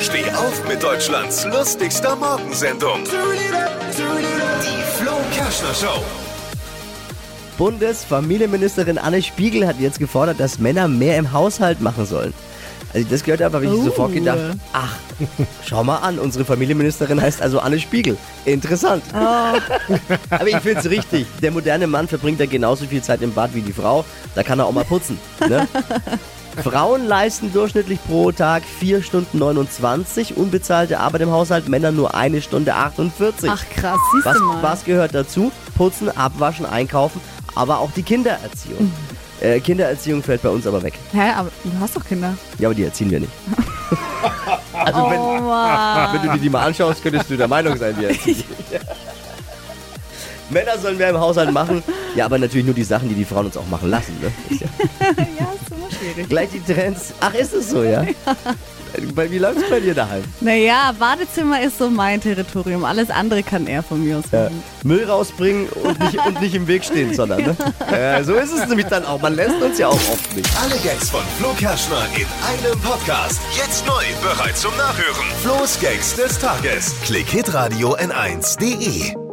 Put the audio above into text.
Steh auf mit Deutschlands lustigster Morgensendung. Die Flo Kerschner Show. Bundesfamilienministerin Anne Spiegel hat jetzt gefordert, dass Männer mehr im Haushalt machen sollen. Als ich das gehört habe, habe ich Oh. sofort gedacht, ach, schau mal an, unsere Familienministerin heißt also Anne Spiegel. Interessant. Aber ich finde es richtig. Der moderne Mann verbringt ja genauso viel Zeit im Bad wie die Frau. Da kann er auch mal putzen. Ne? Frauen leisten durchschnittlich pro Tag 4 Stunden 29 unbezahlte Arbeit im Haushalt, Männer nur eine Stunde 48. Ach krass, siehst Was, du mal. was gehört dazu? Putzen, abwaschen, einkaufen, aber auch die Kindererziehung. Äh, Kindererziehung fällt bei uns aber weg. Hä, aber du hast doch Kinder. Ja, aber die erziehen wir nicht. also wenn, Oh Mann. wenn du dir die mal anschaust, könntest du der Meinung sein, wir erziehen. Männer sollen mehr im Haushalt machen. Ja, aber natürlich nur die Sachen, die die Frauen uns auch machen lassen. Ne? Ja immer schwierig. gleich die Trends. Ach, ist es so, ja? Bei- Wie läuft's bei dir daheim? Naja, Badezimmer ist so mein Territorium. Alles andere kann er von mir aus Ja. Müll rausbringen und nicht, und nicht im Weg stehen, sondern, ne? Ja, so ist es nämlich dann auch. Man lässt uns ja auch oft nicht. Alle Gags von Flo Kerschner in einem Podcast. Jetzt neu, bereit zum Nachhören. Flo's Gags des Tages. Klick Hitradio N1.de.